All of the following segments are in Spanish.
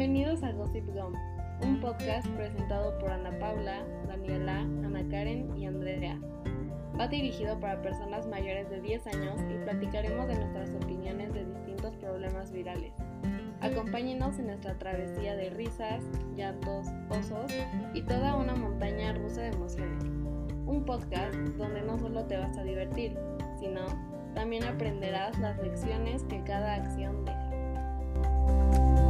Bienvenidos a Gossip Gum, un podcast presentado por Ana Paula, Daniela, Ana Karen y Andrea. Va dirigido para personas mayores de 10 años y platicaremos de nuestras opiniones de distintos problemas virales. Acompáñenos en nuestra travesía de risas, llantos, osos y toda una montaña rusa de emociones. Un podcast donde no solo te vas a divertir, sino también aprenderás las lecciones que cada acción deja.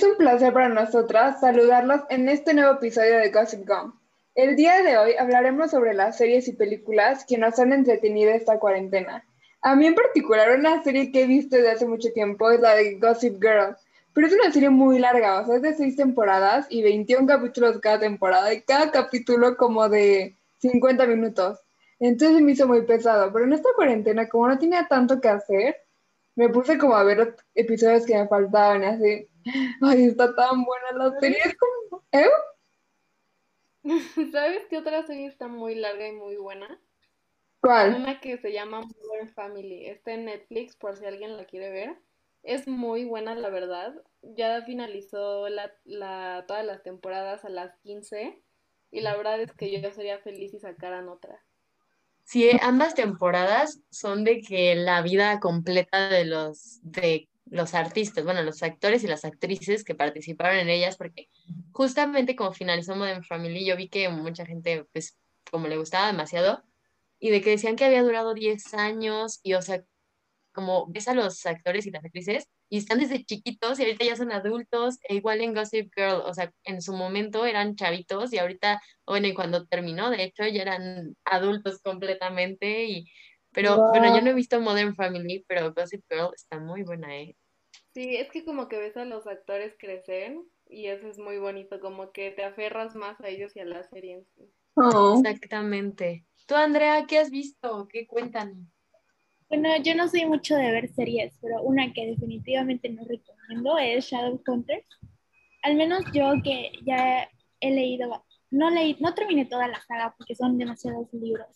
Es un placer para nosotras saludarlos en este nuevo episodio de Gossip Gum. El día de hoy hablaremos sobre las series y películas que nos han entretenido esta cuarentena. A mí en particular una serie que he visto desde hace mucho tiempo es la de Gossip Girl, pero es una serie muy larga, o sea, es de seis temporadas y 21 capítulos cada temporada y cada capítulo como de 50 minutos. Entonces me hizo muy pesado, pero en esta cuarentena como no tenía tanto que hacer, me puse como a ver episodios que me faltaban así. Ay, está tan buena la serie. Es como, ¿eh? ¿Sabes qué otra serie está muy larga y muy buena? ¿Cuál? Una que se llama Modern Family. Está en Netflix por si alguien la quiere ver. Es muy buena, la verdad. Ya finalizó la, la, todas las temporadas a las 15 y la verdad es que yo sería feliz si sacaran otra. Sí, ambas temporadas son de que la vida completa de los, de los artistas, bueno, los actores y las actrices que participaron en ellas, porque justamente como finalizó Modern Family, yo vi que mucha gente, pues, como le gustaba demasiado, y de que decían que había durado 10 años, y o sea, como ves a los actores y las actrices, y están desde chiquitos y ahorita ya son adultos, e igual en Gossip Girl, o sea, en su momento eran chavitos y ahorita, bueno, y cuando terminó, de hecho, ya eran adultos completamente, y pero bueno, yo no he visto Modern Family, pero Gossip Girl está muy buena, ¿eh? Sí, es que como que ves a los actores crecer y eso es muy bonito, como que te aferras más a ellos y a la serie en sí. Oh. Exactamente. Tú, Andrea, ¿qué has visto? ¿Qué cuentan? Bueno, yo no soy mucho de ver series, pero una que definitivamente no recomiendo es Shadowhunters. Al menos yo que ya he leído, no leí, no terminé toda la saga porque son demasiados libros,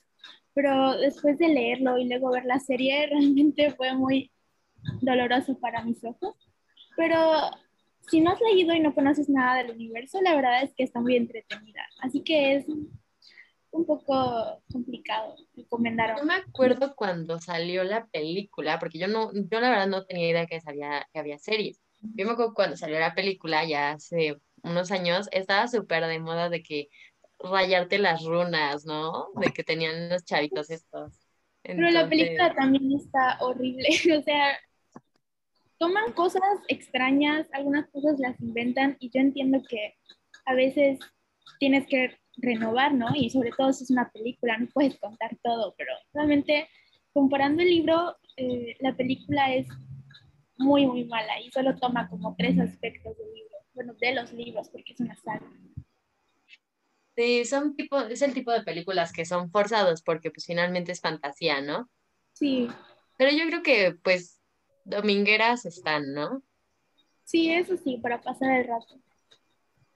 pero después de leerlo y luego ver la serie realmente fue muy doloroso para mis ojos. Pero si no has leído y no conoces nada del universo, la verdad es que está muy entretenida. Así que es un poco complicado recomendar. Yo me acuerdo cuando salió la película, porque yo no, yo la verdad no tenía idea que, sabía, que había series. Yo me acuerdo cuando salió la película, ya hace unos años, estaba súper de moda de que rayarte las runas, ¿no? De que tenían los chavitos estos. Pero la película también está horrible, o sea, toman cosas extrañas, algunas cosas las inventan y yo entiendo que a veces tienes que renovar, ¿no? Y sobre todo si es una película, no puedes contar todo, pero realmente comparando el libro, eh, la película es muy, muy mala y solo toma como tres aspectos del libro, bueno, de los libros, porque es una saga. Sí, son tipo, es el tipo de películas que son forzados porque pues finalmente es fantasía, ¿no? Sí. Pero yo creo que pues domingueras están, ¿no? Sí, eso sí, para pasar el rato.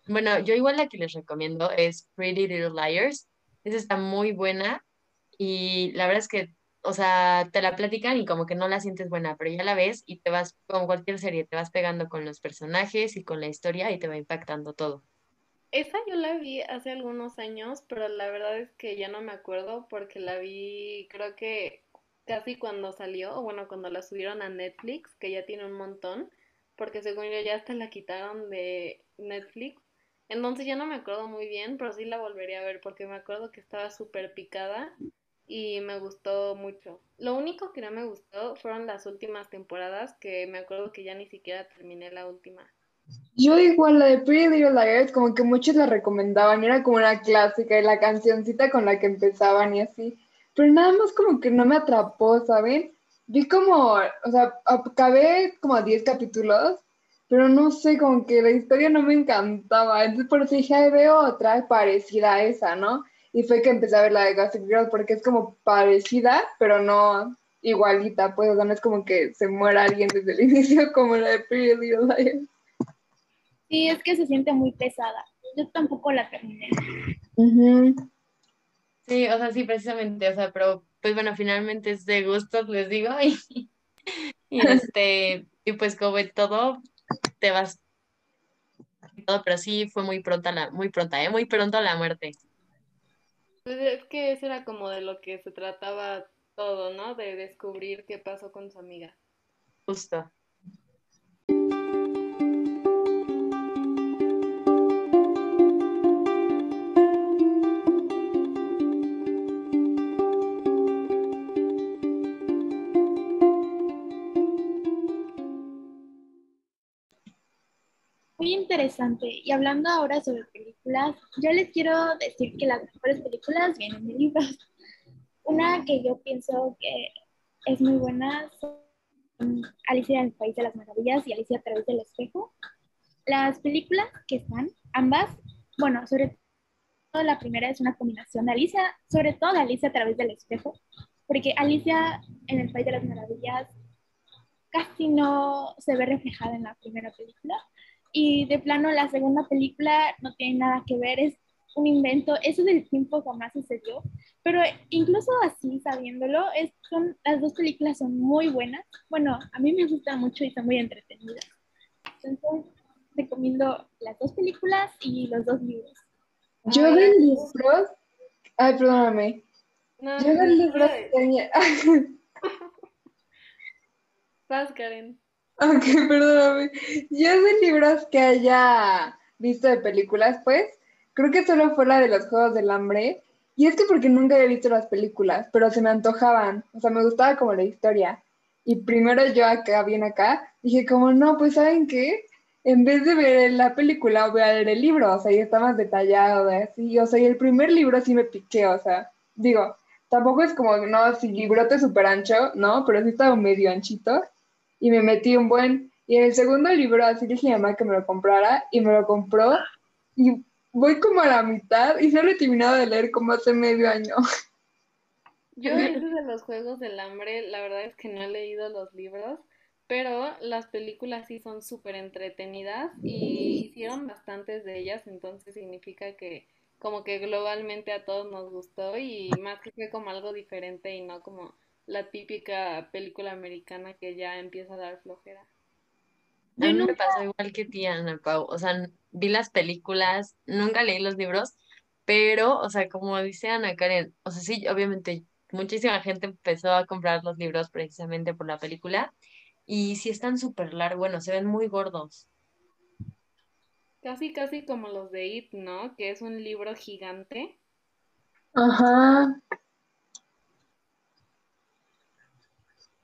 Bueno, yo igual la que les recomiendo es Pretty Little Liars. Esa está muy buena y la verdad es que, o sea, te la platican y como que no la sientes buena, pero ya la ves y te vas, como cualquier serie, te vas pegando con los personajes y con la historia y te va impactando todo. Esa yo la vi hace algunos años, pero la verdad es que ya no me acuerdo porque la vi, creo que casi cuando salió, o bueno, cuando la subieron a Netflix, que ya tiene un montón, porque según yo ya hasta la quitaron de Netflix. Entonces ya no me acuerdo muy bien, pero sí la volvería a ver porque me acuerdo que estaba súper picada y me gustó mucho. Lo único que no me gustó fueron las últimas temporadas, que me acuerdo que ya ni siquiera terminé la última. Yo igual la de Pretty Little Liars, como que muchos la recomendaban, era como una clásica y la cancioncita con la que empezaban y así pero nada más como que no me atrapó, ¿saben? Vi como, o sea, acabé como 10 capítulos, pero no sé, como que la historia no me encantaba. Entonces por eso dije, veo otra parecida a esa, ¿no? Y fue que empecé a ver la de Gossip Girl porque es como parecida, pero no, igualita, pues, o sea, no es como que se muera alguien desde el inicio como la de Pretty Little Liars. Sí, es que se siente muy pesada. Yo tampoco la terminé. Sí, o sea, sí, precisamente, o sea, pero pues bueno, finalmente es de gustos, les digo, y, y este, y pues como en todo, te vas todo, pero sí fue muy pronta la, muy pronta, ¿eh? Muy pronto la muerte. Pues es que eso era como de lo que se trataba todo, ¿no? De descubrir qué pasó con su amiga. Justo. Interesante. Y hablando ahora sobre películas, yo les quiero decir que las mejores películas vienen de libros. Una que yo pienso que es muy buena son Alicia en el País de las Maravillas y Alicia a través del espejo. Las películas que están, ambas, bueno, sobre todo la primera es una combinación de Alicia, sobre todo de Alicia a través del espejo, porque Alicia en el País de las Maravillas casi no se ve reflejada en la primera película y de plano la segunda película no tiene nada que ver, es un invento, eso del tiempo jamás sucedió, pero incluso así, sabiéndolo, es, son, las dos películas son muy buenas, bueno, a mí me gustan mucho y son muy entretenidas. Entonces, recomiendo las dos películas y los dos libros. Yo de libros, ay, perdóname, No, yo de no, libros no, tenía, Vas, Karen. Ok, perdóname, yo de libros que haya visto de películas, pues, creo que solo fue la de los Juegos del Hambre, y es que porque nunca había visto las películas, pero se me antojaban, o sea, me gustaba como la historia, y primero yo acá, bien acá, dije como, no, pues, ¿saben qué? En vez de ver la película, voy a leer el libro, o sea, y está más detallado, de así, o sea, y el primer libro sí me piqué, o sea, digo, tampoco es como, no, así librote súper ancho, ¿no? Pero sí estaba medio anchito, y me metí un buen, y en el segundo libro así dije a mi mamá que me lo comprara, y me lo compró, y voy como a la mitad, y no lo he terminado de leer como hace medio año. Yo ese de los Juegos del Hambre, la verdad es que no he leído los libros, pero las películas sí son súper entretenidas y hicieron bastantes de ellas, entonces significa que como que globalmente a todos nos gustó y más que fue como algo diferente y no como la típica película americana que ya empieza a dar flojera. A mí me pasó igual que ti, Ana Pau. O sea, vi las películas, nunca leí los libros, pero, o sea, como dice Ana Karen, o sea, sí, obviamente muchísima gente empezó a comprar los libros precisamente por la película y sí están súper largos, bueno, se ven muy gordos. Casi, casi como los de It, ¿no? Que es un libro gigante. Ajá.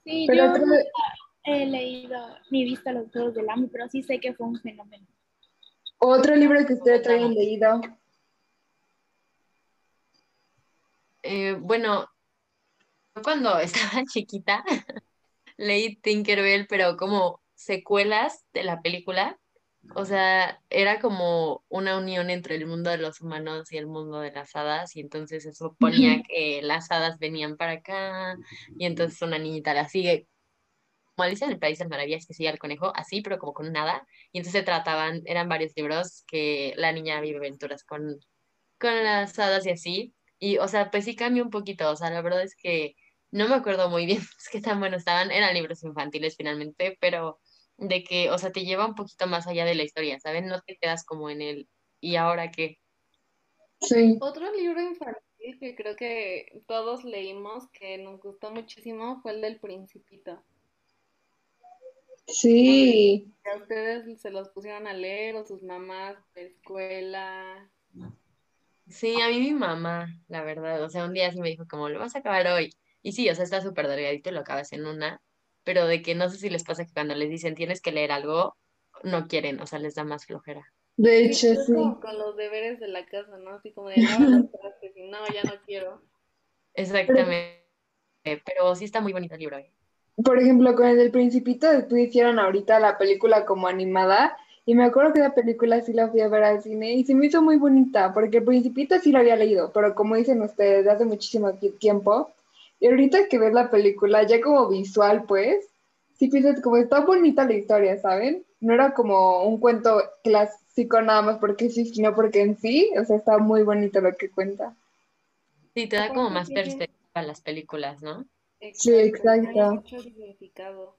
Sí, Pero yo otro- nunca he leído ni visto los Juegos del Hambre, pero sí sé que fue un fenómeno. Otro libro que ustedes hayan leído. Eh, bueno, yo cuando estaba chiquita leí Tinkerbell, pero como secuelas de la película. O sea, era como una unión entre el mundo de los humanos y el mundo de las hadas, y entonces se suponía que las hadas venían para acá, y entonces una niñita la sigue, como Alicia en el País de las Maravillas, que sigue al conejo, así, pero como con un hada, y entonces se trataban, eran varios libros que la niña vive aventuras con, con las hadas y así, y o sea, pues sí cambió un poquito, o sea, la verdad es que no me acuerdo muy bien es que tan buenos estaban, eran libros infantiles finalmente, pero de que, o sea, te lleva un poquito más allá de la historia, ¿sabes? No te quedas como en el, ¿y ahora qué? Sí. Otro libro infantil que creo que todos leímos que nos gustó muchísimo fue el del Principito. Sí. Que a ustedes se los pusieron a leer o sus mamás de escuela. Sí, a mí mi mamá, la verdad, o sea, un día sí me dijo como, lo vas a acabar hoy. Y sí, o sea, está súper delgadito y lo acabas en una, pero de que no sé si les pasa que cuando les dicen tienes que leer algo, no quieren, o sea, les da más flojera. De Sí, hecho, es sí. como con los deberes de la casa, ¿no? Así como de y no, ya no quiero. Exactamente, pero sí está muy bonito el libro. ¿eh? Por ejemplo, con el del Principito, después hicieron ahorita la película como animada. Y me acuerdo que la película sí la fui a ver al cine y se me hizo muy bonita, porque el Principito sí lo había leído, pero como dicen ustedes, de hace muchísimo ti- tiempo. Y ahorita que ves la película, ya como visual, pues, sí piensas como está bonita la historia, ¿saben? No era como un cuento clásico nada más porque sí, sino porque en sí, o sea, está muy bonito lo que cuenta. Sí, te da como más perspectiva a las películas, ¿no? Sí, exacto. Tiene mucho significado.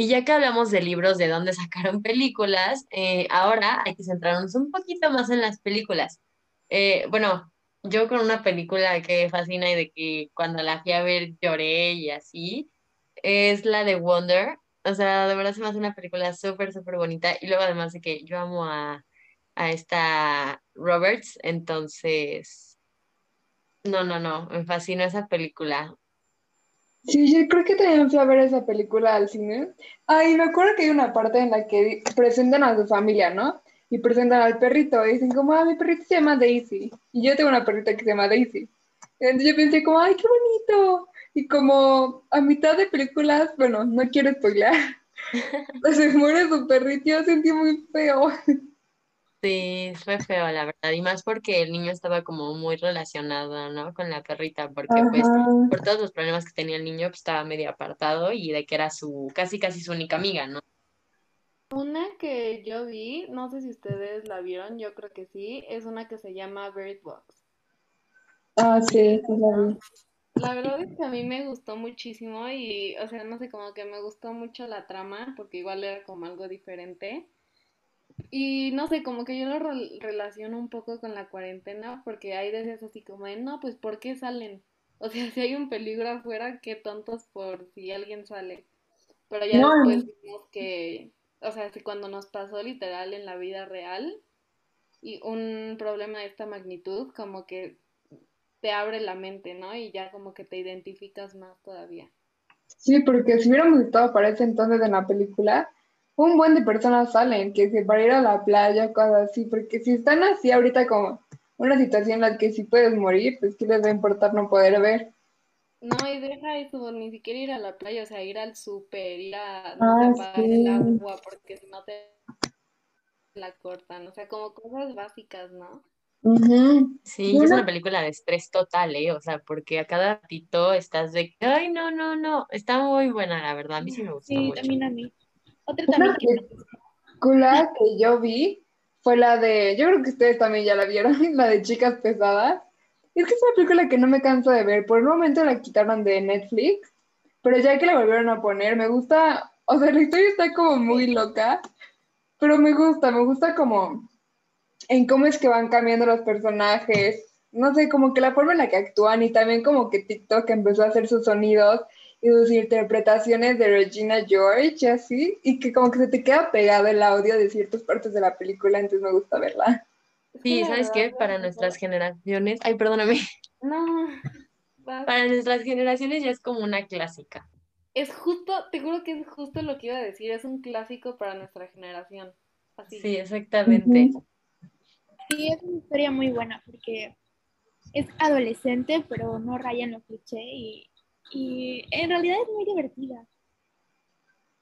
Y ya que hablamos de libros de dónde sacaron películas, eh, ahora hay que centrarnos un poquito más en las películas. Eh, bueno, yo con una película que fascina y de que cuando la fui a ver lloré y así, es la de Wonder. O sea, de verdad se me hace una película súper, súper bonita. Y luego además de que yo amo a, a esta Roberts, entonces, no, no, no, me fascina esa película. Sí, yo creo que también fui a ver esa película al cine. Ay, me acuerdo que hay una parte en la que presentan a su familia, ¿no? Y presentan al perrito y dicen como, ah, mi perrito se llama Daisy. Y yo tengo una perrita que se llama Daisy. Entonces yo pensé como, ay, qué bonito. Y como a mitad de películas, bueno, no quiero spoilear, pues se muere su perrito, yo sentí muy feo. Sí, fue feo, la verdad, y más porque el niño estaba como muy relacionado, ¿no? Con la perrita, porque pues por todos los problemas que tenía el niño, pues estaba medio apartado y de que era su, casi casi su única amiga, ¿no? Una que yo vi, no sé si ustedes la vieron, yo creo que sí, es una que se llama Bird Box. Ah, sí, sí la vi. La verdad es que a mí me gustó muchísimo y, o sea, no sé, como que me gustó mucho la trama, porque igual era como algo diferente. Y no sé, como que yo lo rel- relaciono un poco con la cuarentena, porque hay veces así como de, no, pues ¿por qué salen? O sea, si hay un peligro afuera, qué tontos por si alguien sale. Pero ya No, después vimos que, o sea, si cuando nos pasó literal en la vida real y un problema de esta magnitud, como que te abre la mente, ¿no? Y ya como que te identificas más todavía. sí, porque si hubiéramos estado para ese entonces en la película, un buen de personas salen, que se para ir a la playa, cosas así, porque si están así ahorita como una situación en la que si puedes morir, pues qué les va a importar no poder ver. No, y deja eso, ni siquiera ir a la playa, o sea, ir al súper, ir a, no Ah, el agua, porque si no te la cortan, o sea, como cosas básicas, ¿no? Sí, es una película de estrés total, ¿eh? O sea, porque a cada ratito estás de que, ay, no, no, no, está muy buena, la verdad, a mí sí me gustó Sí, mucho. también a mí. Otra también película que yo vi fue la de, yo creo que ustedes también ya la vieron, la de Chicas Pesadas. Es que es una película que no me canso de ver. Por un momento la quitaron de Netflix, pero ya que la volvieron a poner, me gusta, o sea, la historia está como muy loca, pero me gusta, me gusta como en cómo es que van cambiando los personajes, no sé, como que la forma en la que actúan y también como que TikTok empezó a hacer sus sonidos y sus interpretaciones de Regina George así, y que como que se te queda pegado el audio de ciertas partes de la película, entonces me gusta verla. Sí, ¿sabes qué? Para nuestras generaciones, ay, perdóname, no, para nuestras generaciones ya es como una clásica. Es justo, te juro que es justo lo que iba a decir, es un clásico para nuestra generación, así. Sí, exactamente. Sí, es una historia muy buena porque es adolescente, pero no raya en lo cliché y, y en realidad es muy divertida.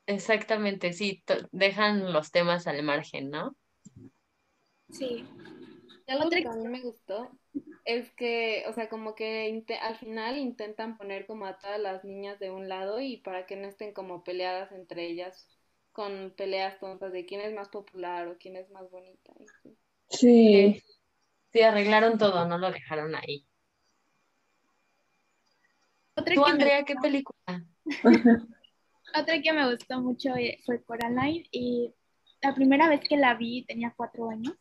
Exactamente, sí, dejan los temas al margen, ¿no? Sí. Y algo que a mí me gustó es que, o sea, como que al final intentan poner como a todas las niñas de un lado y para que no estén como peleadas entre ellas con peleas tontas de quién es más popular o quién es más bonita. y así. Sí. Sí, arreglaron todo, no lo dejaron ahí. Otra ¿Tú, que me Andrea, qué película? Otra que me gustó mucho eh, fue Coraline y la primera vez que la vi tenía cuatro años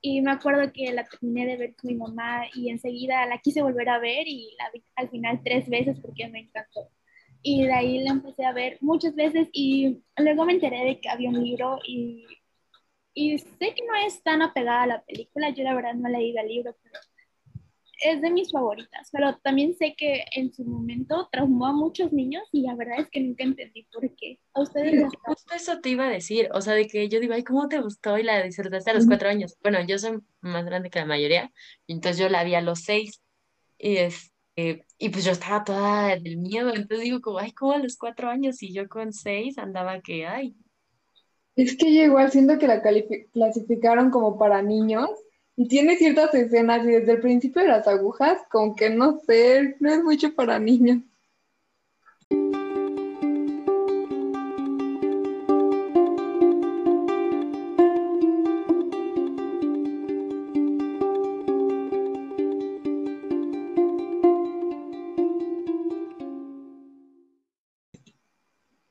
y me acuerdo que la terminé de ver con mi mamá y enseguida la quise volver a ver y la vi al final tres veces porque me encantó. Y de ahí la empecé a ver muchas veces y luego me enteré de que había un libro y, y sé que no es tan apegada a la película, yo la verdad no leído el libro, pero es de mis favoritas, pero también sé que en su momento traumó a muchos niños y la verdad es que nunca entendí por qué. A ustedes les Justo eso te iba a decir, o sea, de que yo digo, ay, ¿cómo te gustó? Y la disfrutaste a los cuatro años. Bueno, yo soy más grande que la mayoría, entonces yo la vi a los seis, y este, y pues yo estaba toda del miedo, entonces digo como, ay, ¿cómo a los cuatro años? Y yo con seis andaba que, ay, Es que yo igual siento que la clasificaron como para niños tiene ciertas escenas y desde el principio de las agujas, como que no sé, no es mucho para niños.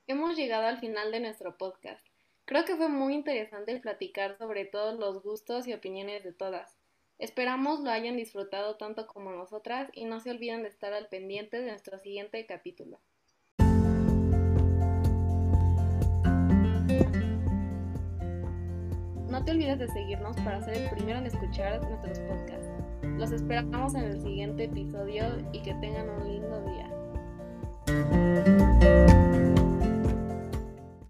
Hemos llegado al final de nuestro podcast. Creo que fue muy interesante platicar sobre todos los gustos y opiniones de todas. Esperamos lo hayan disfrutado tanto como nosotras y no se olviden de estar al pendiente de nuestro siguiente capítulo. No te olvides de seguirnos para ser el primero en escuchar nuestros podcasts. Los esperamos en el siguiente episodio y que tengan un lindo día.